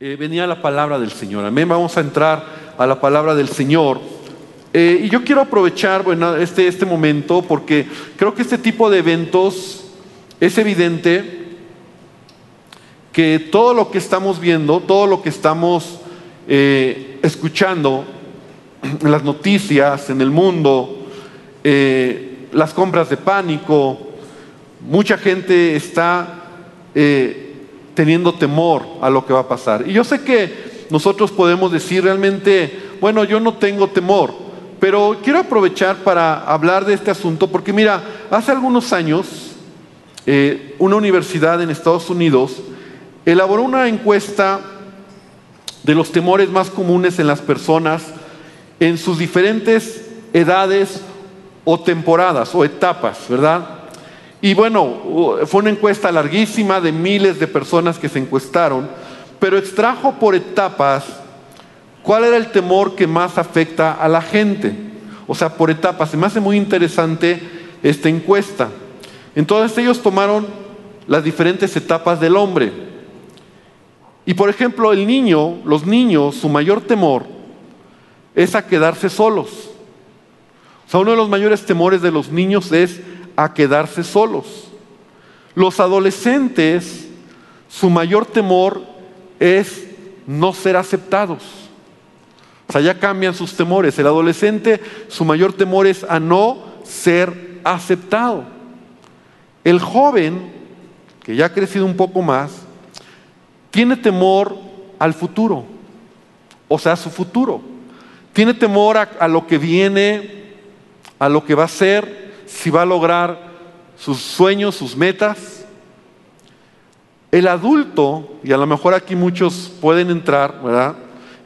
eh, venía la palabra del Señor. Amén. Vamos a entrar a la palabra del Señor. Eh, y yo quiero aprovechar este, este momento porque creo que este tipo de eventos es evidente que todo lo que estamos viendo, todo lo que estamos eh, escuchando las noticias, en el mundo, las compras de pánico, mucha gente está teniendo temor a lo que va a pasar. Y yo sé que nosotros podemos decir realmente, bueno, yo no tengo temor, pero quiero aprovechar para hablar de este asunto porque mira, hace algunos años eh, una universidad en Estados Unidos elaboró una encuesta de los temores más comunes en las personas en sus diferentes edades o temporadas o etapas, ¿verdad? Y bueno, fue una encuesta larguísima de miles de personas que se encuestaron, pero extrajo por etapas cuál era el temor que más afecta a la gente. O sea, por etapas. Se me hace muy interesante esta encuesta. Entonces ellos tomaron las diferentes etapas del hombre. Y por ejemplo, el niño, los niños, su mayor temor es a quedarse solos. O sea, uno de los mayores temores de los niños es a quedarse solos. Los adolescentes, su mayor temor es no ser aceptados. O sea, ya cambian sus temores. El adolescente, su mayor temor es a no ser aceptado. El joven, que ya ha crecido un poco más, tiene temor al futuro, o sea, a su futuro. Tiene temor a, a lo que viene, a lo que va a ser, si va a lograr sus sueños, sus metas. El adulto, y a lo mejor aquí muchos pueden entrar, ¿verdad?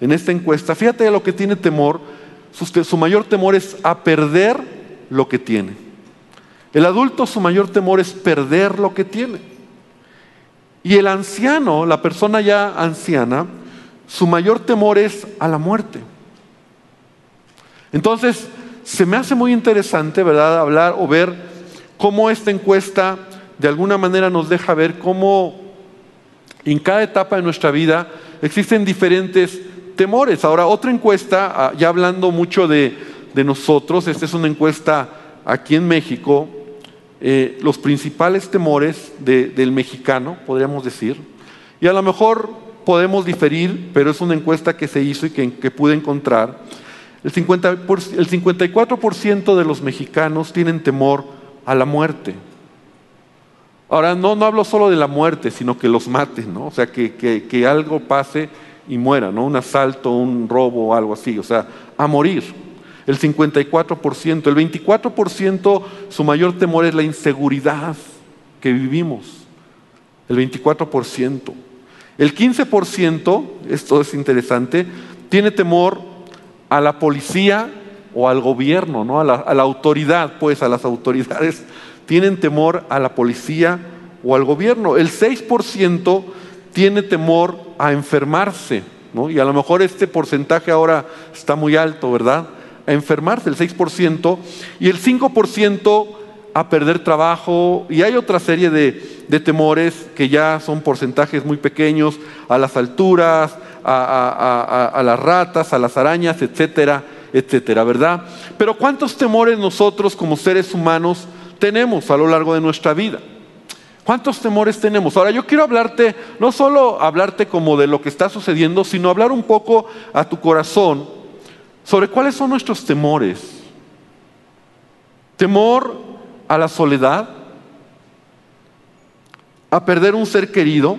En esta encuesta, fíjate lo que tiene temor, su, su mayor temor es a perder lo que tiene. El adulto, su mayor temor es perder lo que tiene. Y el anciano, la persona ya anciana, su mayor temor es a la muerte. Entonces, se me hace muy interesante, ¿verdad?, hablar o ver cómo esta encuesta de alguna manera nos deja ver cómo en cada etapa de nuestra vida existen diferentes temores. Ahora, otra encuesta, ah, ya hablando mucho de, nosotros, esta es una encuesta aquí en México, eh, los principales temores del mexicano, podríamos decir, y a lo mejor podemos diferir, pero es una encuesta que se hizo y que pude encontrar. El, 50 el 54% de los mexicanos tienen temor a la muerte. Ahora, no, no hablo solo de la muerte, sino que los maten, ¿no? O sea, que, que, algo pase y muera, ¿no? Un asalto, un robo algo así, o sea, a morir. El 54%, el 24% su mayor temor es la inseguridad que vivimos. El 24%. El 15%, esto es interesante, tiene temor a la policía o al gobierno, ¿no? a, la, autoridad, pues a las autoridades, tienen temor a la policía o al gobierno. El 6% tiene temor a enfermarse, ¿no? y a lo mejor este porcentaje ahora está muy alto, ¿verdad? A enfermarse, el 6%, y el 5% a perder trabajo, y hay otra serie de, de temores que ya son porcentajes muy pequeños, a las alturas, a, las ratas, a las arañas, etcétera, etcétera, ¿verdad? Pero ¿cuántos temores nosotros como seres humanos tenemos a lo largo de nuestra vida? ¿Cuántos temores tenemos? Ahora yo quiero hablarte, no solo hablarte como de lo que está sucediendo, sino hablar un poco a tu corazón sobre cuáles son nuestros temores. Temor a la soledad, a perder un ser querido,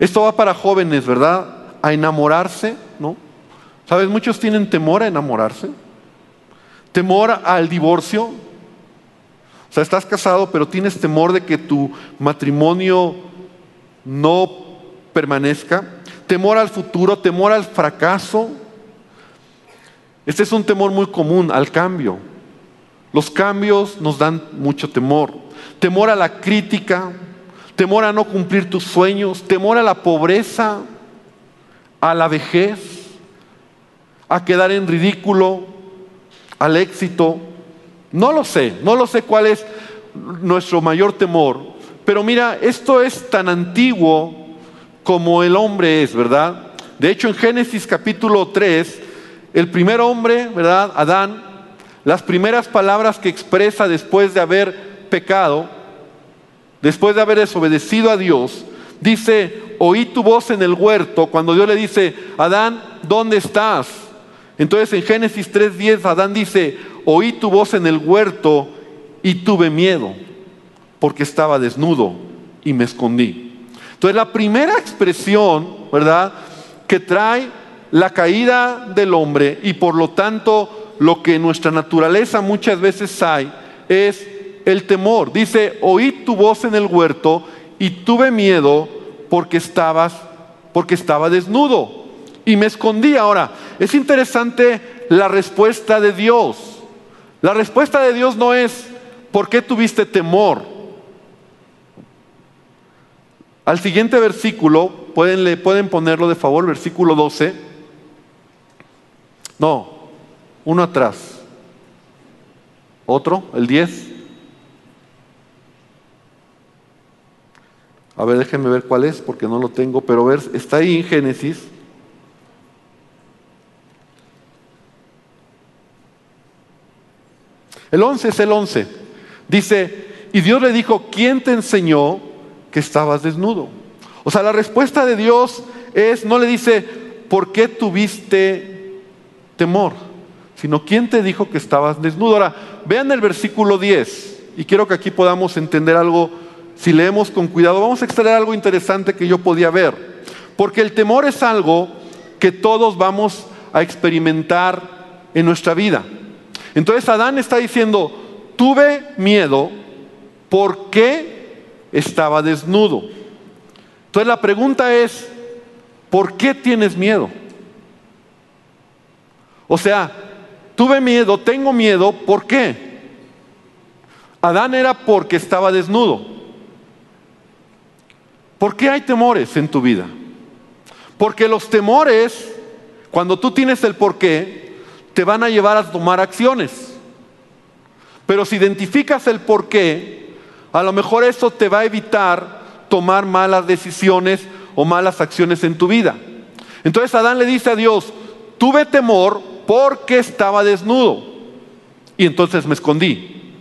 esto va para jóvenes, ¿verdad? A enamorarse, ¿no? ¿Sabes? Muchos tienen temor a enamorarse. Temor al divorcio. O sea, estás casado, pero tienes temor de que tu matrimonio no permanezca. Temor al futuro, temor al fracaso. Este es un temor muy común al cambio. Los cambios nos dan mucho temor. Temor a la crítica, temor a no cumplir tus sueños, temor a la pobreza, a la vejez, a quedar en ridículo, al éxito. No lo sé, no lo sé cuál es nuestro mayor temor. Pero mira, esto es tan antiguo como el hombre es, ¿verdad? De hecho, en Génesis capítulo 3, el primer hombre, ¿verdad? Adán, las primeras palabras que expresa después de haber pecado, después de haber desobedecido a Dios, dice, oí tu voz en el huerto, cuando Dios le dice, Adán, ¿dónde estás? Entonces en Génesis 3.10 Adán dice, oí tu voz en el huerto y tuve miedo, porque estaba desnudo y me escondí. Entonces la primera expresión, ¿verdad? Que trae la caída del hombre y por lo tanto lo que en nuestra naturaleza muchas veces hay es el temor. Dice, oí tu voz en el huerto y tuve miedo porque estabas porque estaba desnudo y me escondí. Ahora, es interesante la respuesta de Dios. La respuesta de Dios no es ¿por qué tuviste temor? Al siguiente versículo, pueden, pueden ponerlo de favor, versículo 12. No, uno atrás. Otro, el 10. A ver, déjenme ver cuál es, porque no lo tengo, pero ver, está ahí en Génesis. El 11 es el 11. Dice, y Dios le dijo, ¿quién te enseñó que estabas desnudo? O sea, la respuesta de Dios es, no le dice, ¿por qué tuviste temor? Sino, ¿quién te dijo que estabas desnudo? Ahora, vean el versículo 10, y quiero que aquí podamos entender algo si leemos con cuidado, vamos a extraer algo interesante que yo podía ver. Porque el temor es algo que todos vamos a experimentar en nuestra vida. Entonces Adán está diciendo, tuve miedo porque estaba desnudo. Entonces la pregunta es, ¿por qué tienes miedo? O sea, tuve miedo, tengo miedo, ¿por qué? Adán era porque estaba desnudo. ¿Por qué hay temores en tu vida? Porque los temores, cuando tú tienes el por qué, te van a llevar a tomar acciones. Pero si identificas el por qué, a lo mejor eso te va a evitar tomar malas decisiones o malas acciones en tu vida. Entonces Adán le dice a Dios, tuve temor porque estaba desnudo. Y entonces me escondí.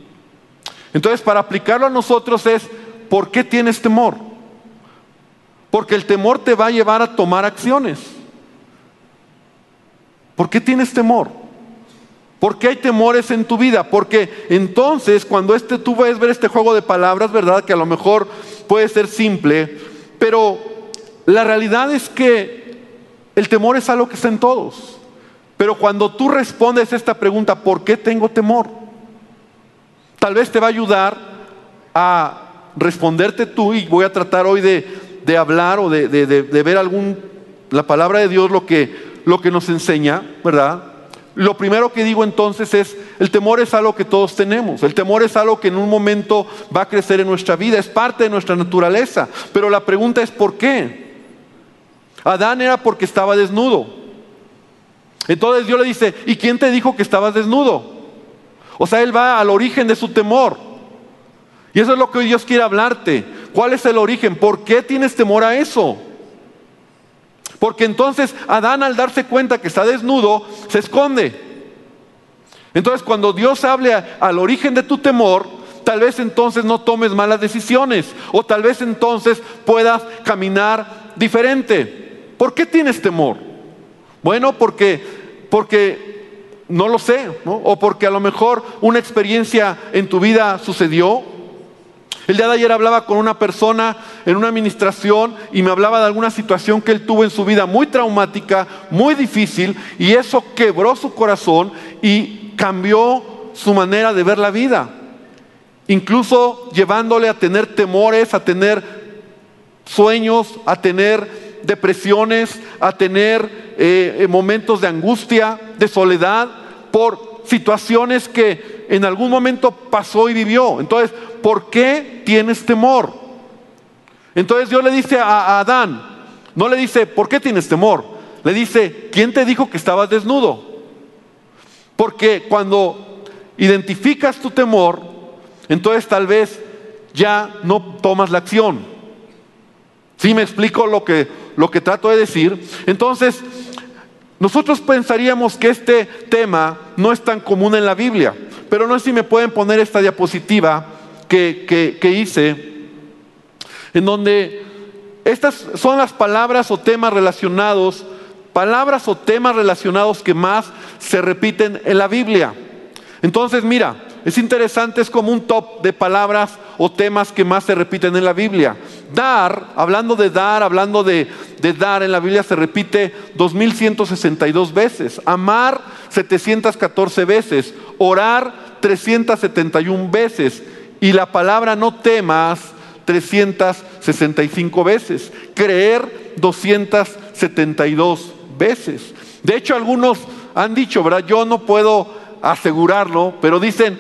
Entonces para aplicarlo a nosotros es, ¿por qué tienes temor? Porque el temor te va a llevar a tomar acciones. ¿Por qué tienes temor? ¿Por qué hay temores en tu vida? Porque entonces cuando este, tú ves ver este juego de palabras, ¿verdad? Que a lo mejor puede ser simple, pero la realidad es que el temor es algo que está en todos. Pero cuando tú respondes esta pregunta, ¿por qué tengo temor? Tal vez te va a ayudar a responderte tú y voy a tratar hoy de de hablar o de, ver algún, la palabra de Dios lo que, lo que nos enseña, ¿verdad? Lo primero que digo entonces es, el temor es algo que todos tenemos, el temor es algo que en un momento va a crecer en nuestra vida, es parte de nuestra naturaleza, pero la pregunta es ¿por qué? Adán era porque estaba desnudo. Entonces Dios le dice, ¿y quién te dijo que estabas desnudo? O sea, él va al origen de su temor. Y eso es lo que Dios quiere hablarte. ¿Cuál es el origen? ¿Por qué tienes temor a eso? Porque entonces Adán al darse cuenta que está desnudo, se esconde. Entonces cuando Dios hable al origen de tu temor, tal vez entonces no tomes malas decisiones o tal vez entonces puedas caminar diferente. ¿Por qué tienes temor? Bueno, porque porque no lo sé, o porque a lo mejor una experiencia en tu vida sucedió el día de ayer hablaba con una persona en una administración y me hablaba de alguna situación que él tuvo en su vida muy traumática, muy difícil, y eso quebró su corazón y cambió su manera de ver la vida. Incluso llevándole a tener temores, a tener sueños, a tener depresiones, a tener eh, momentos de angustia, de soledad, por situaciones que en algún momento pasó y vivió. Entonces, ¿por qué tienes temor? Entonces Dios le dice a, Adán, no le dice, ¿por qué tienes temor? Le dice, ¿quién te dijo que estabas desnudo? Porque cuando identificas tu temor, entonces tal vez ya no tomas la acción. ¿Sí me explico lo que, lo que trato de decir. Entonces, nosotros pensaríamos que este tema no es tan común en la Biblia, pero no sé si me pueden poner esta diapositiva que, que hice, en donde estas son las palabras o temas relacionados, palabras o temas relacionados que más se repiten en la Biblia. Entonces, mira, es interesante, es como un top de palabras o temas que más se repiten en la Biblia. Dar, hablando de dar, hablando de, dar en la Biblia se repite 2162 veces. Amar 714 veces. Orar 371 veces. Y la palabra no temas 365 veces. Creer 272 veces. De hecho, algunos han dicho, ¿verdad? Yo no puedo asegurarlo, pero dicen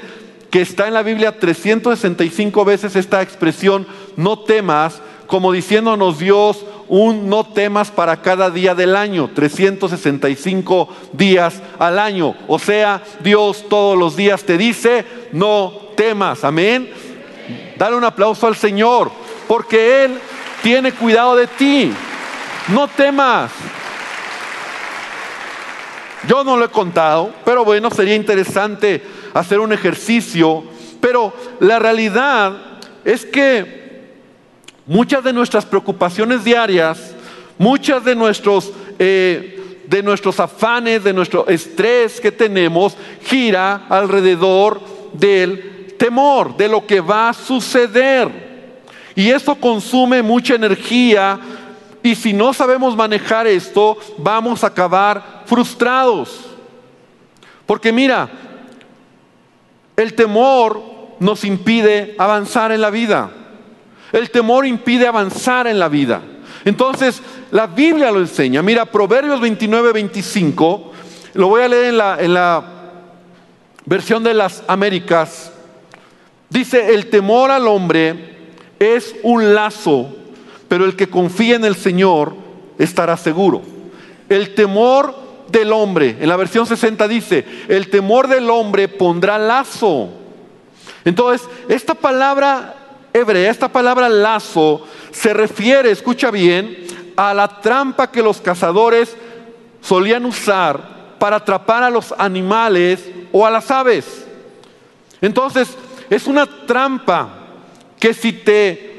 que está en la Biblia 365 veces esta expresión, no temas, como diciéndonos Dios un no temas para cada día del año, 365 días al año. O sea, Dios todos los días te dice, no temas, amén. Dale un aplauso al Señor, porque Él tiene cuidado de ti. No temas. Yo no lo he contado, pero bueno, sería interesante hacer un ejercicio. Pero la realidad es que muchas de nuestras preocupaciones diarias, muchas de nuestros, eh, de nuestros afanes, de nuestro estrés que tenemos, gira alrededor del temor, de lo que va a suceder. Y eso consume mucha energía, y si no sabemos manejar esto, vamos a acabar frustrados. Porque mira, el temor nos impide avanzar en la vida. El temor impide avanzar en la vida. Entonces, la Biblia lo enseña. Mira, Proverbios 29, 25, lo voy a leer en la, en la versión de las Américas. Dice, el temor al hombre es un lazo pero el que confía en el Señor estará seguro. El temor del hombre, en la versión 60 dice, el temor del hombre pondrá lazo. Entonces, esta palabra hebrea, esta palabra lazo, se refiere, escucha bien, a la trampa que los cazadores solían usar para atrapar a los animales o a las aves. Entonces, es una trampa que si te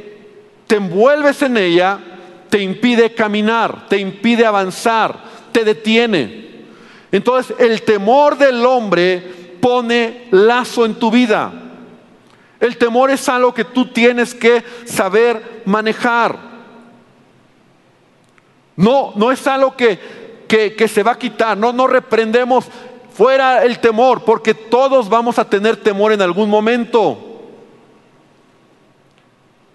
te envuelves en ella, te impide caminar, te impide avanzar, te detiene. Entonces el temor del hombre pone lazo en tu vida. El temor es algo que tú tienes que saber manejar. No, no es algo que, que, se va a quitar. No, no reprendemos fuera el temor, porque todos vamos a tener temor en algún momento.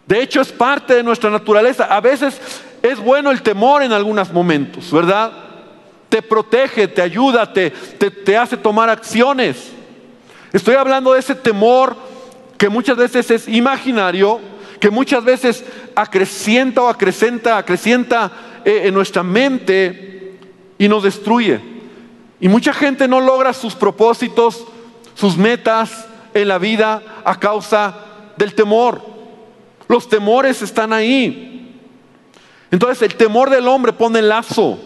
De hecho, es parte de nuestra naturaleza. A veces es bueno el temor en algunos momentos, ¿verdad? Te protege, te ayuda, te, te, hace tomar acciones. Estoy hablando de ese temor que muchas veces es imaginario, que muchas veces acrecienta o acrecenta, acrecienta eh, en nuestra mente y nos destruye. Y mucha gente no logra sus propósitos, sus metas en la vida a causa del temor. Los temores están ahí. Entonces el temor del hombre pone lazo.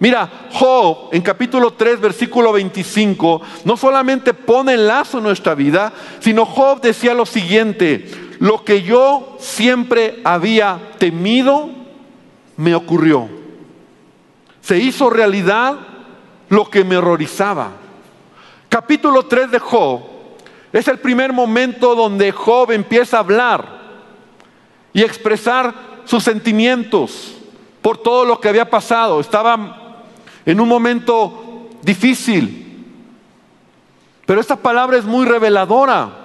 Mira, Job en capítulo 3, versículo 25, no solamente pone lazo en nuestra vida, sino Job decía lo siguiente, lo que yo siempre había temido, me ocurrió. Se hizo realidad lo que me horrorizaba. Capítulo 3 de Job es el primer momento donde Job empieza a hablar y expresar sus sentimientos por todo lo que había pasado. Estaba en un momento difícil. Pero esta palabra es muy reveladora.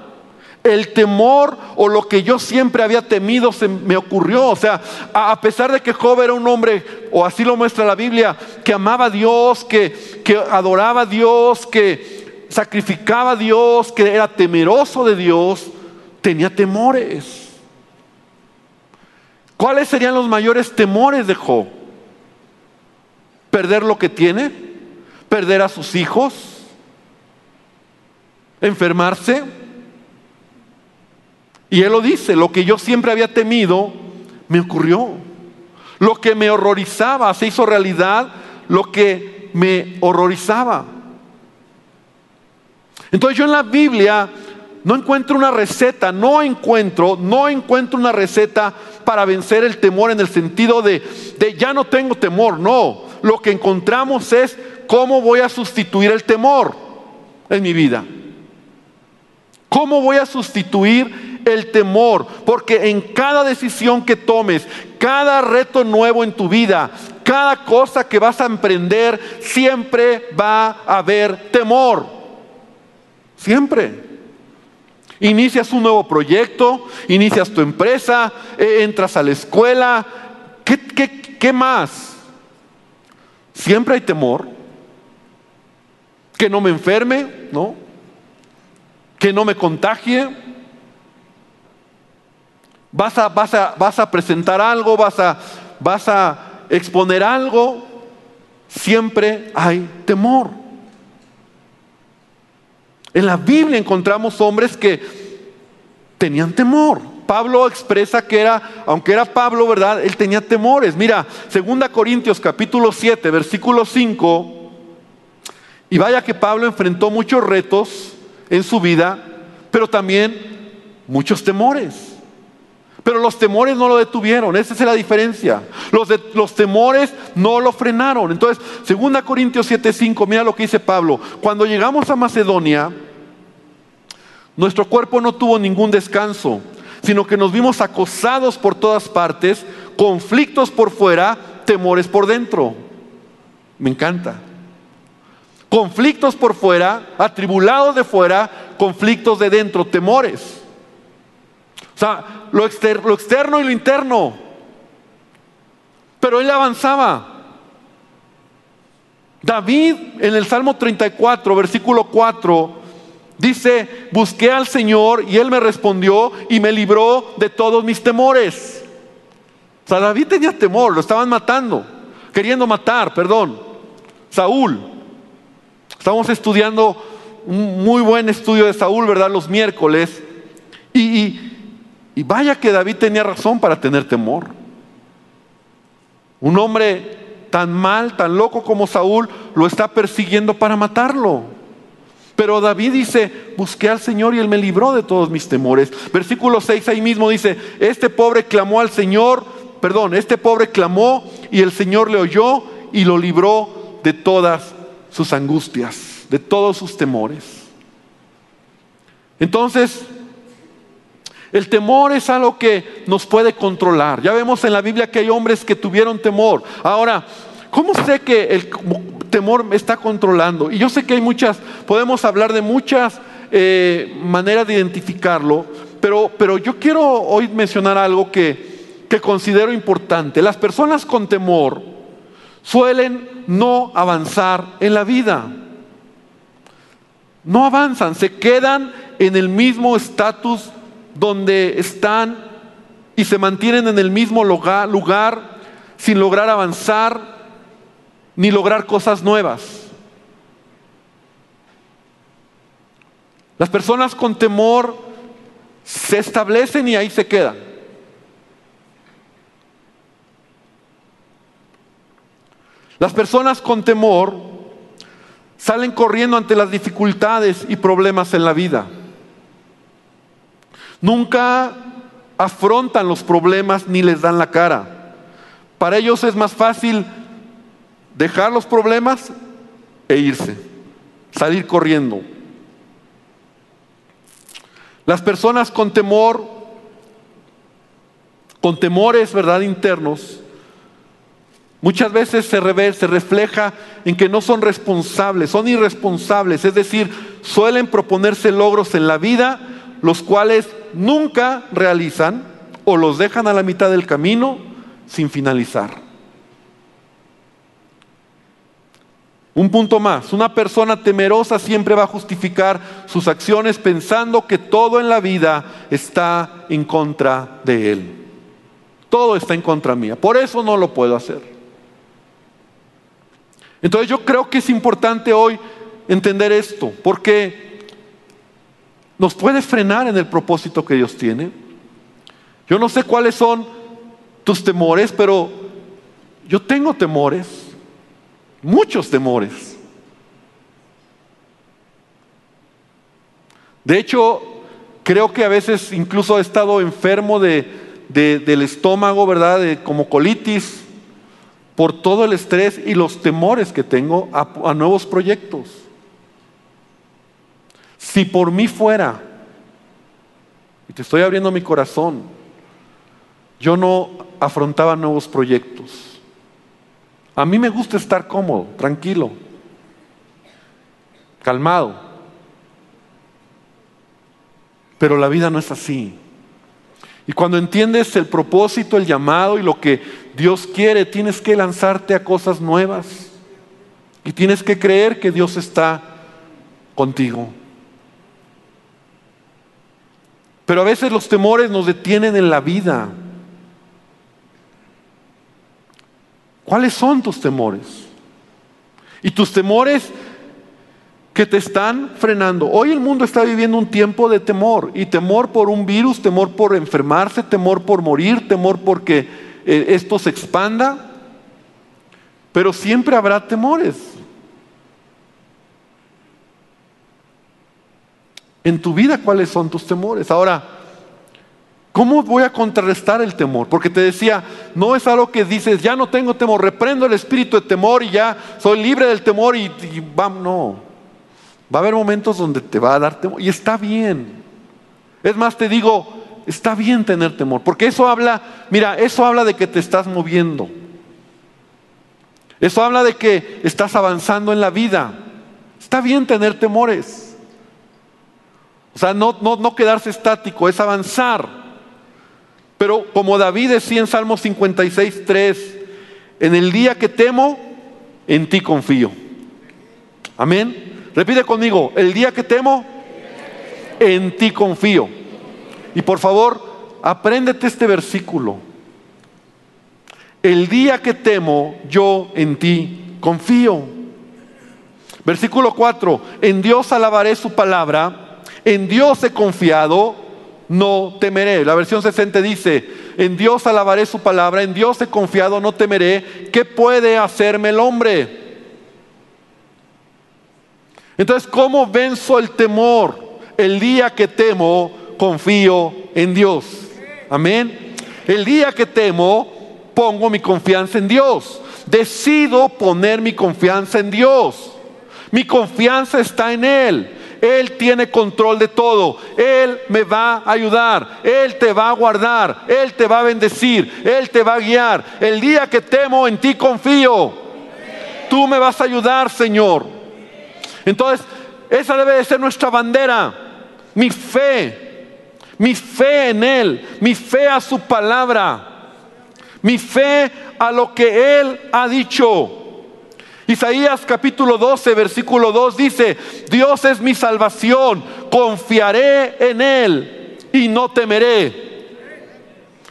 El temor o lo que yo siempre había temido se me ocurrió. O sea, a pesar de que Job era un hombre, o así lo muestra la Biblia, que amaba a Dios, que, que adoraba a Dios, que sacrificaba a Dios, que era temeroso de Dios, tenía temores. ¿Cuáles serían los mayores temores de Job? ¿Perder lo que tiene? ¿Perder a sus hijos? ¿Enfermarse? Y él lo dice, lo que yo siempre había temido me ocurrió. Lo que me horrorizaba se hizo realidad, lo que me horrorizaba. Entonces yo en la Biblia no encuentro una receta, no encuentro, no encuentro una receta para vencer el temor en el sentido de, de ya no tengo temor, no. Lo que encontramos es cómo voy a sustituir el temor en mi vida. ¿Cómo voy a sustituir el temor? Porque en cada decisión que tomes, cada reto nuevo en tu vida, cada cosa que vas a emprender, siempre va a haber temor. Siempre. Inicias un nuevo proyecto, inicias tu empresa, eh, entras a la escuela. ¿Qué, más? Siempre hay temor. Que no me enferme, ¿no? Que no me contagie. Vas a, vas a, vas a presentar algo, vas a, vas a exponer algo. Siempre hay temor. En la Biblia encontramos hombres que tenían temor. Pablo expresa que era, aunque era Pablo, ¿verdad? Él tenía temores. Mira, 2 Corintios capítulo 7, versículo 5. Y vaya que Pablo enfrentó muchos retos en su vida, pero también muchos temores. Pero los temores no lo detuvieron, esa es la diferencia. Los, los temores no lo frenaron. Entonces, 2 Corintios 7:5, mira lo que dice Pablo. Cuando llegamos a Macedonia, nuestro cuerpo no tuvo ningún descanso, sino que nos vimos acosados por todas partes, conflictos por fuera, temores por dentro. Me encanta. Conflictos por fuera, atribulados de fuera, conflictos de dentro, temores. O sea, lo, externo, lo externo y lo interno. Pero él avanzaba. David en el Salmo 34, versículo 4, Dice, busqué al Señor y Él me respondió y me libró de todos mis temores. O sea, David tenía temor, lo estaban matando, queriendo matar, perdón. Saúl. Estamos estudiando un muy buen estudio de Saúl, ¿verdad? Los miércoles. Y, y vaya que David tenía razón para tener temor. Un hombre tan mal, tan loco como Saúl, lo está persiguiendo para matarlo. Pero David dice, busqué al Señor y Él me libró de todos mis temores. Versículo 6 ahí mismo dice, este pobre clamó al Señor, perdón, este pobre clamó y el Señor le oyó y lo libró de todas sus angustias, de todos sus temores. Entonces, el temor es algo que nos puede controlar. Ya vemos en la Biblia que hay hombres que tuvieron temor. Ahora, ¿cómo sé que el temor me está controlando. Y yo sé que hay muchas, podemos hablar de muchas eh, maneras de identificarlo, pero, pero yo quiero hoy mencionar algo que, que considero importante. Las personas con temor suelen no avanzar en la vida. No avanzan, se quedan en el mismo estatus donde están y se mantienen en el mismo lugar, lugar sin lograr avanzar ni lograr cosas nuevas. Las personas con temor se establecen y ahí se quedan. Las personas con temor salen corriendo ante las dificultades y problemas en la vida. Nunca afrontan los problemas ni les dan la cara. Para ellos es más fácil dejar los problemas e irse, salir corriendo. Las personas con temor, con temores, ¿verdad?, internos, muchas veces se, se refleja en que no son responsables, son irresponsables, es decir, suelen proponerse logros en la vida, los cuales nunca realizan o los dejan a la mitad del camino sin finalizar. Un punto más, una persona temerosa siempre va a justificar sus acciones pensando que todo en la vida está en contra de él. Todo está en contra mía, por eso no lo puedo hacer. Entonces yo creo que es importante hoy entender esto, porque nos puede frenar en el propósito que Dios tiene. Yo no sé cuáles son tus temores, pero Yo tengo temores, muchos temores. De hecho, creo que a veces incluso he estado enfermo de, del estómago, ¿verdad? como colitis, por todo el estrés y los temores que tengo a nuevos proyectos. Si por mí fuera, y te estoy abriendo mi corazón, yo no afrontaba nuevos proyectos. A mí me gusta estar cómodo, tranquilo, calmado. Pero la vida no es así. Y cuando entiendes el propósito, el llamado y lo que Dios quiere, tienes que lanzarte a cosas nuevas. Y tienes que creer que Dios está contigo. Pero a veces los temores nos detienen en la vida. ¿Cuáles son tus temores? Y tus temores que te están frenando. Hoy el mundo está viviendo un tiempo de temor. Y temor por un virus, temor por enfermarse, temor por morir, temor porque eh, esto se expanda. Pero siempre habrá temores. En tu vida, ¿cuáles son tus temores? Ahora, ¿cómo voy a contrarrestar el temor? Porque te decía, no es algo que dices, ya no tengo temor, reprendo el espíritu de temor y ya soy libre del temor y, vamos, no. Va a haber momentos donde te va a dar temor y está bien. Es más, te digo, está bien tener temor, porque eso habla, mira, eso habla de que te estás moviendo. Eso habla de que estás avanzando en la vida. Está bien tener temores. O sea, no, no, quedarse estático, es avanzar. Pero como David decía en Salmo 56, 3, en el día que temo, en ti confío. Amén. Repite conmigo, el día que temo, en ti confío. Y por favor, apréndete este versículo. El día que temo, yo en ti confío. Versículo 4, en Dios alabaré su palabra en Dios he confiado, no temeré. La versión 60 dice, en Dios alabaré su palabra, en Dios he confiado, no temeré. ¿Qué puede hacerme el hombre? Entonces, ¿cómo venzo el temor? El día que temo, confío en Dios. Amén. El día que temo, pongo mi confianza en Dios. Decido poner mi confianza en Dios. Mi confianza está en Él. Él tiene control de todo. Él me va a ayudar. Él te va a guardar. Él te va a bendecir. Él te va a guiar. El día que temo, en ti confío. Tú me vas a ayudar, Señor. Entonces, esa debe de ser nuestra bandera. Mi fe. Mi fe en Él. Mi fe a su palabra. Mi fe a lo que Él ha dicho. Isaías capítulo 12, versículo 2 dice, Dios es mi salvación, confiaré en Él y no temeré.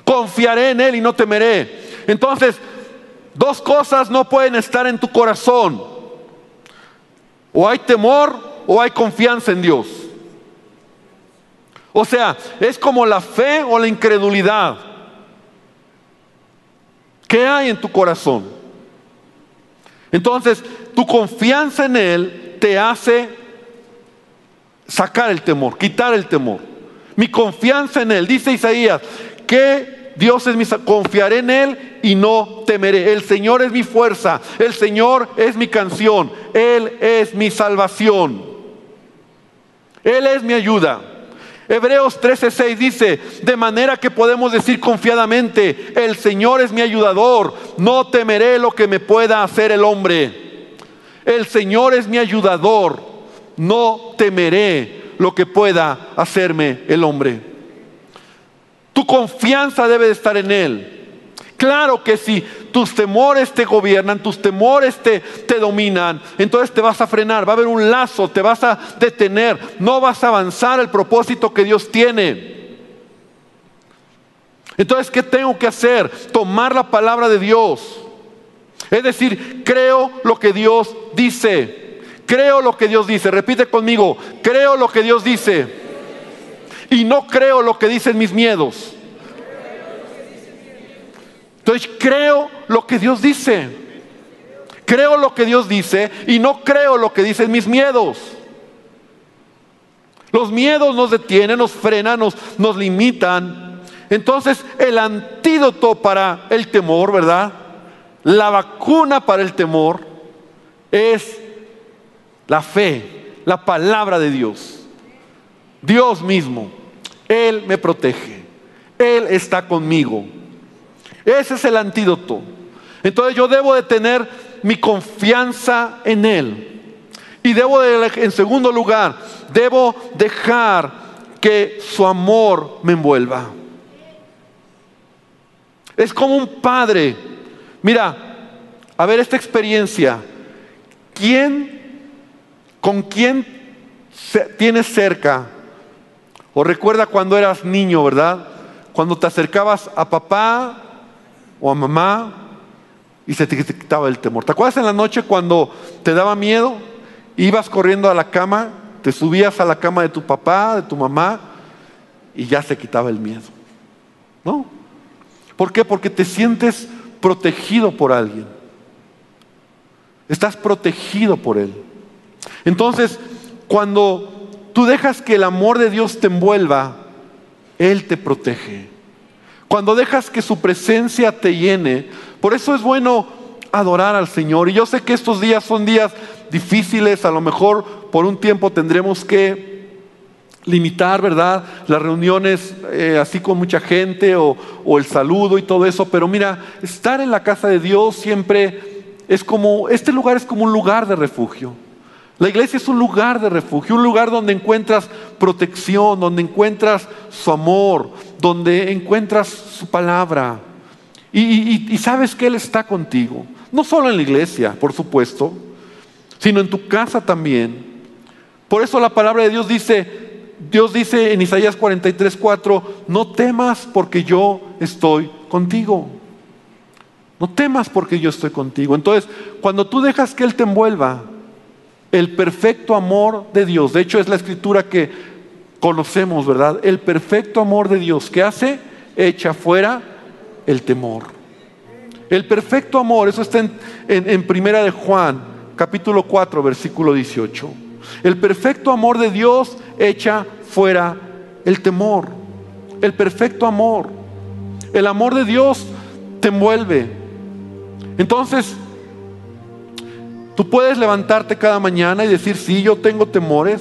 Confiaré en Él y no temeré. Entonces, dos cosas no pueden estar en tu corazón. O hay temor o hay confianza en Dios. O sea, es como la fe o la incredulidad. ¿Qué hay en tu corazón? Entonces, tu confianza en Él te hace sacar el temor, quitar el temor. Mi confianza en Él, dice Isaías, que Dios es mi, confiaré en Él y no temeré. El Señor es mi fuerza, el Señor es mi canción, Él es mi salvación, Él es mi ayuda. Hebreos 13:6 dice, de manera que podemos decir confiadamente, el Señor es mi ayudador, no temeré lo que me pueda hacer el hombre. El Señor es mi ayudador, no temeré lo que pueda hacerme el hombre. Tu confianza debe de estar en Él. Claro que si tus temores te gobiernan, tus temores te, te dominan, entonces te vas a frenar, va a haber un lazo, te vas a detener, no vas a avanzar el propósito que Dios tiene. Entonces, ¿qué tengo que hacer? Tomar la palabra de Dios. Es decir, creo lo que Dios dice. Creo lo que Dios dice. Repite conmigo, creo lo que Dios dice. Y no creo lo que dicen mis miedos. Entonces creo lo que Dios dice. Creo lo que Dios dice y no creo lo que dicen mis miedos. Los miedos nos detienen, nos frenan, nos, nos limitan. Entonces el antídoto para el temor, ¿verdad? La vacuna para el temor es la fe, la palabra de Dios. Dios mismo, Él me protege, Él está conmigo. Ese es el antídoto. Entonces yo debo de tener mi confianza en Él. Y debo de, en segundo lugar, debo dejar que su amor me envuelva. Es como un padre. Mira, a ver esta experiencia. ¿Quién, con quién tienes cerca? O recuerda cuando eras niño, ¿verdad? Cuando te acercabas a papá o a mamá y se te quitaba el temor. ¿Te acuerdas en la noche cuando te daba miedo? Ibas corriendo a la cama, te subías a la cama de tu papá, de tu mamá, y ya se quitaba el miedo. ¿No? ¿Por qué? Porque te sientes protegido por alguien. Estás protegido por Él. Entonces, cuando tú dejas que el amor de Dios te envuelva, Él te protege. Cuando dejas que su presencia te llene, por eso es bueno adorar al Señor. Y yo sé que estos días son días difíciles, a lo mejor por un tiempo tendremos que limitar, ¿verdad? Las reuniones eh, así con mucha gente o, o el saludo y todo eso, pero mira, estar en la casa de Dios siempre es como, este lugar es como un lugar de refugio. La iglesia es un lugar de refugio, un lugar donde encuentras protección, donde encuentras su amor, donde encuentras su palabra. Y, sabes que Él está contigo. No solo en la iglesia, por supuesto, sino en tu casa también. Por eso la palabra de Dios dice, Dios dice en Isaías 43, 4, no temas porque yo estoy contigo. No temas porque yo estoy contigo. Entonces, cuando tú dejas que Él te envuelva, el perfecto amor de Dios, de hecho es la escritura que conocemos, ¿verdad? El perfecto amor de Dios que hace, echa fuera el temor. El perfecto amor, eso está en, Primera de Juan, capítulo 4, versículo 18. El perfecto amor de Dios echa fuera el temor. El perfecto amor. El amor de Dios te envuelve. Entonces, tú puedes levantarte cada mañana y decir, sí, yo tengo temores.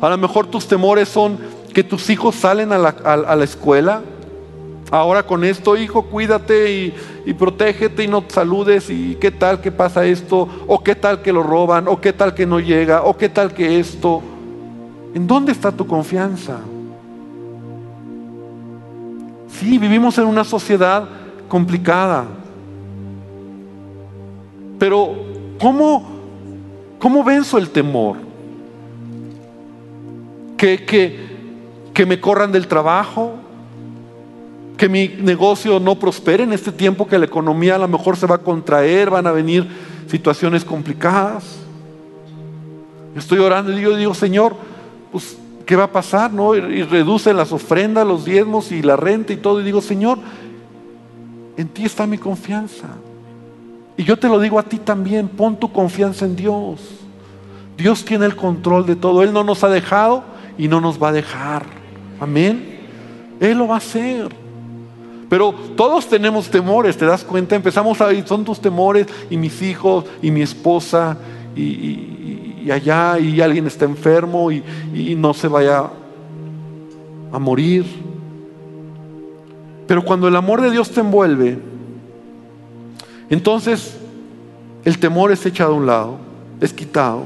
A lo mejor tus temores son que tus hijos salen a la, escuela Ahora con esto, hijo, cuídate y, protégete y no saludes y qué tal que pasa esto, o qué tal que lo roban, o qué tal que no llega, o qué tal que esto. ¿En dónde está tu confianza? Sí, vivimos en una sociedad complicada. Pero, ¿cómo, cómo venzo el temor? ¿Que, que, me corran del trabajo? que mi negocio no prospere en este tiempo que la economía a lo mejor se va a contraer, van a venir situaciones complicadas. Estoy orando y digo, digo, Señor, pues, ¿qué va a pasar? No? Y, reduce las ofrendas, los diezmos y la renta y todo. Y digo, Señor, en ti está mi confianza. Y yo te lo digo a ti también, pon tu confianza en Dios. Dios tiene el control de todo. Él no nos ha dejado y no nos va a dejar. Amén. Él lo va a hacer. Pero todos tenemos temores, ¿te das cuenta? Empezamos a ir, son tus temores y mis hijos y mi esposa y, allá y alguien está enfermo y, y no se vaya a morir. Pero cuando el amor de Dios te envuelve, entonces el temor es echado a un lado, es quitado.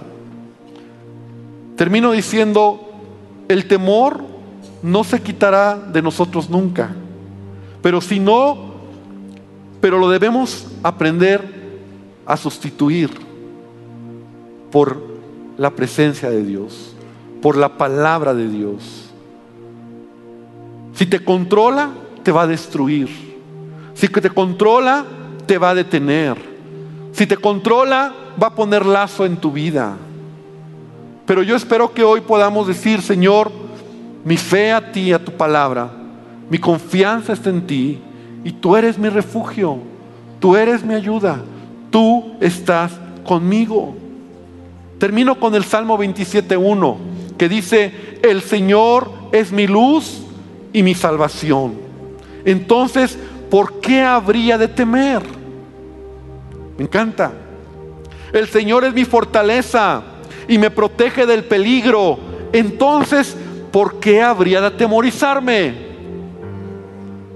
Termino diciendo, el temor no se quitará de nosotros nunca. Pero si no, pero lo debemos aprender a sustituir por la presencia de Dios, por la palabra de Dios. Si te controla, te va a destruir. Si te controla, te va a detener. Si te controla, va a poner lazo en tu vida. Pero yo espero que hoy podamos decir, Señor, mi fe a ti, a tu palabra, mi confianza está en ti y tú eres mi refugio, tú eres mi ayuda, tú estás conmigo. Termino con el Salmo 27.1 que dice, el Señor es mi luz y mi salvación. Entonces, ¿por qué habría de temer? Me encanta. El Señor es mi fortaleza y me protege del peligro. Entonces, ¿por qué habría de atemorizarme?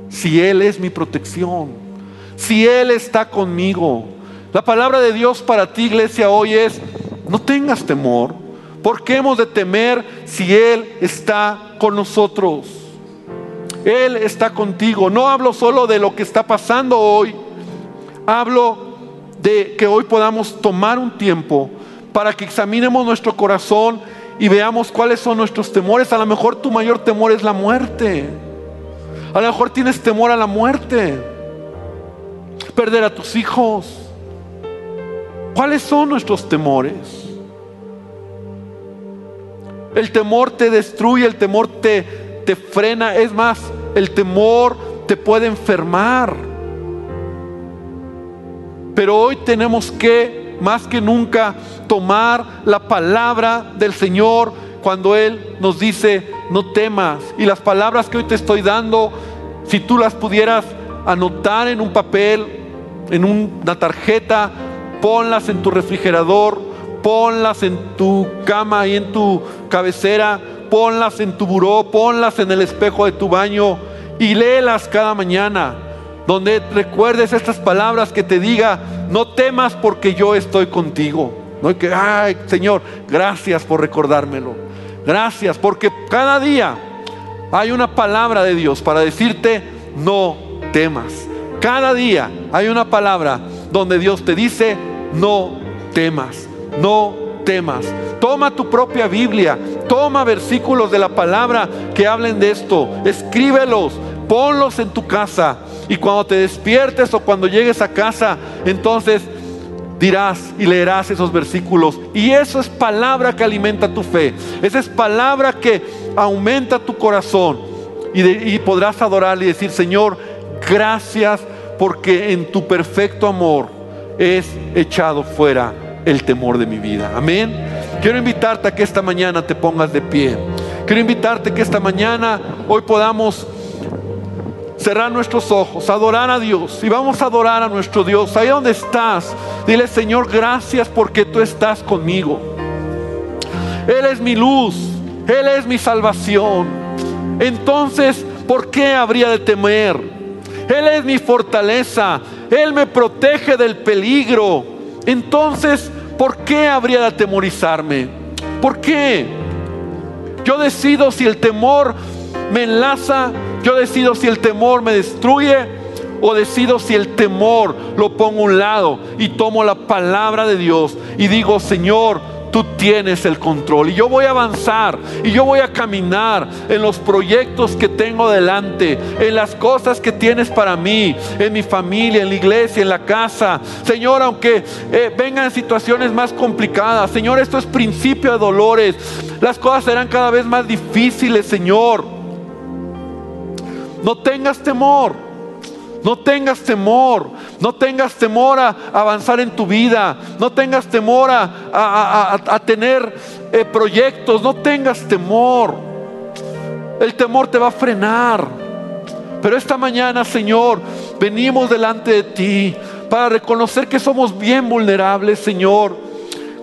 Si Él es mi protección, si Él está conmigo. La palabra de Dios para ti, iglesia, hoy es, no tengas temor. ¿Por qué hemos de temer si Él está con nosotros? Él está contigo. No hablo solo de lo que está pasando hoy. Hablo de que hoy podamos tomar un tiempo para que examinemos nuestro corazón y veamos cuáles son nuestros temores. A lo mejor tu mayor temor es la muerte. A lo mejor tienes temor a la muerte. Perder a tus hijos. ¿Cuáles son nuestros temores? El temor te destruye, el temor te, te frena. Es más, el temor te puede enfermar. Pero hoy tenemos que, más que nunca, tomar la palabra del Señor cuando Él nos dice, no temas. Y las palabras que hoy te estoy dando, si tú las pudieras anotar en un papel, en una tarjeta, ponlas en tu refrigerador, ponlas en tu cama y en tu cabecera, ponlas en tu buró, ponlas en el espejo de tu baño y léelas cada mañana donde recuerdes estas palabras que te diga, no temas porque yo estoy contigo. No hay que, ay Señor, gracias por recordármelo. Gracias, porque cada día hay una palabra de Dios para decirte, no temas. Cada día hay una palabra donde Dios te dice, no temas, no temas. Toma tu propia Biblia, toma versículos de la palabra que hablen de esto, escríbelos, ponlos en tu casa y cuando te despiertes o cuando llegues a casa, entonces dirás y leerás esos versículos. Y eso es palabra que alimenta tu fe. Esa es palabra que aumenta tu corazón. Y, podrás adorar y decir, Señor, gracias porque en tu perfecto amor es echado fuera el temor de mi vida. Amén. Quiero invitarte a que esta mañana te pongas de pie. Quiero invitarte que esta mañana hoy podamos cerrar nuestros ojos, adorar a Dios y vamos a adorar a nuestro Dios. Ahí donde estás, dile Señor, gracias porque tú estás conmigo. Él es mi luz, Él es mi salvación. Entonces, ¿por qué habría de temer? Él es mi fortaleza, Él me protege del peligro. Entonces, ¿por qué habría de atemorizarme? ¿Por qué? Yo decido si el temor me enlaza yo decido si el temor me destruye o decido si el temor lo pongo a un lado y tomo la palabra de Dios y digo, Señor, tú tienes el control. Y yo voy a avanzar y yo voy a caminar en los proyectos que tengo delante, en las cosas que tienes para mí, en mi familia, en la iglesia, en la casa. Señor, aunque eh, vengan situaciones más complicadas, Señor, esto es principio de dolores. Las cosas serán cada vez más difíciles, Señor. No tengas temor. No tengas temor. No tengas temor a avanzar en tu vida. No tengas temor a, tener eh, proyectos. No tengas temor. El temor te va a frenar. Pero esta mañana, Señor, venimos delante de ti para reconocer que somos bien vulnerables, Señor.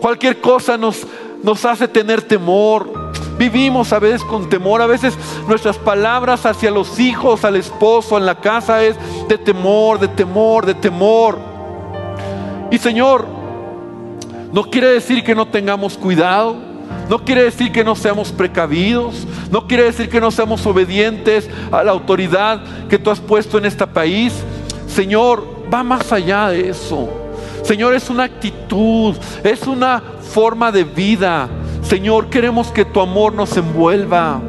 Cualquier cosa nos, nos hace tener temor. Vivimos a veces con temor, a veces nuestras palabras hacia los hijos, al esposo, en la casa es de temor, de temor, de temor. Y Señor, no quiere decir que no tengamos cuidado, no quiere decir que no seamos precavidos, no quiere decir que no seamos obedientes a la autoridad que tú has puesto en este país. Señor, va más allá de eso. Señor, es una actitud, es una forma de vida. Señor, queremos que tu amor nos envuelva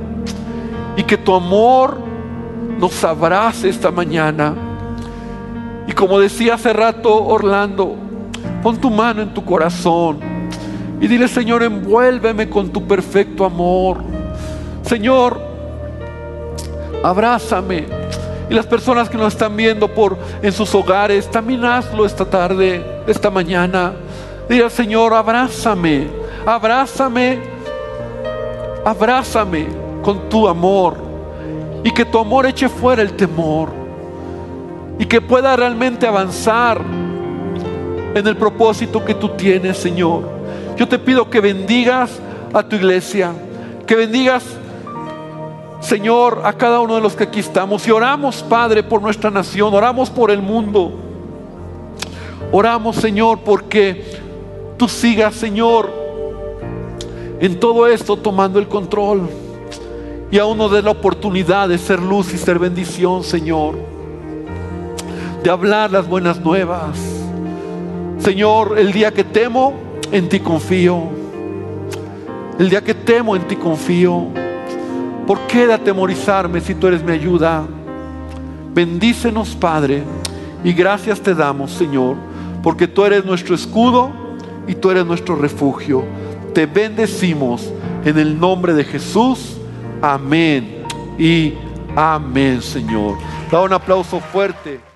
y que tu amor nos abrace esta mañana. Y como decía hace rato Orlando, pon tu mano en tu corazón y dile, Señor, envuélveme con tu perfecto amor. Señor, abrázame Y las personas que nos están viendo por en sus hogares, también hazlo esta tarde, esta mañana. Diga, Señor, abrázame, abrázame, abrázame con tu amor. Y que tu amor eche fuera el temor. Y que pueda realmente avanzar en el propósito que tú tienes, Señor. Yo te pido que bendigas a tu iglesia, que bendigas Señor, a cada uno de los que aquí estamos. Y oramos, Padre, por nuestra nación, oramos por el mundo. Oramos, Señor, porque tú sigas, Señor, en todo esto tomando el control. Y aún nos dé la oportunidad de ser luz y ser bendición, Señor. De hablar las buenas nuevas. Señor, el día que temo, en ti confío. El día que temo, en ti confío. ¿Por qué de atemorizarme si tú eres mi ayuda? Bendícenos, Padre, y gracias te damos, Señor, porque tú eres nuestro escudo y tú eres nuestro refugio. Te bendecimos en el nombre de Jesús. Amén y amén, Señor. Da un aplauso fuerte.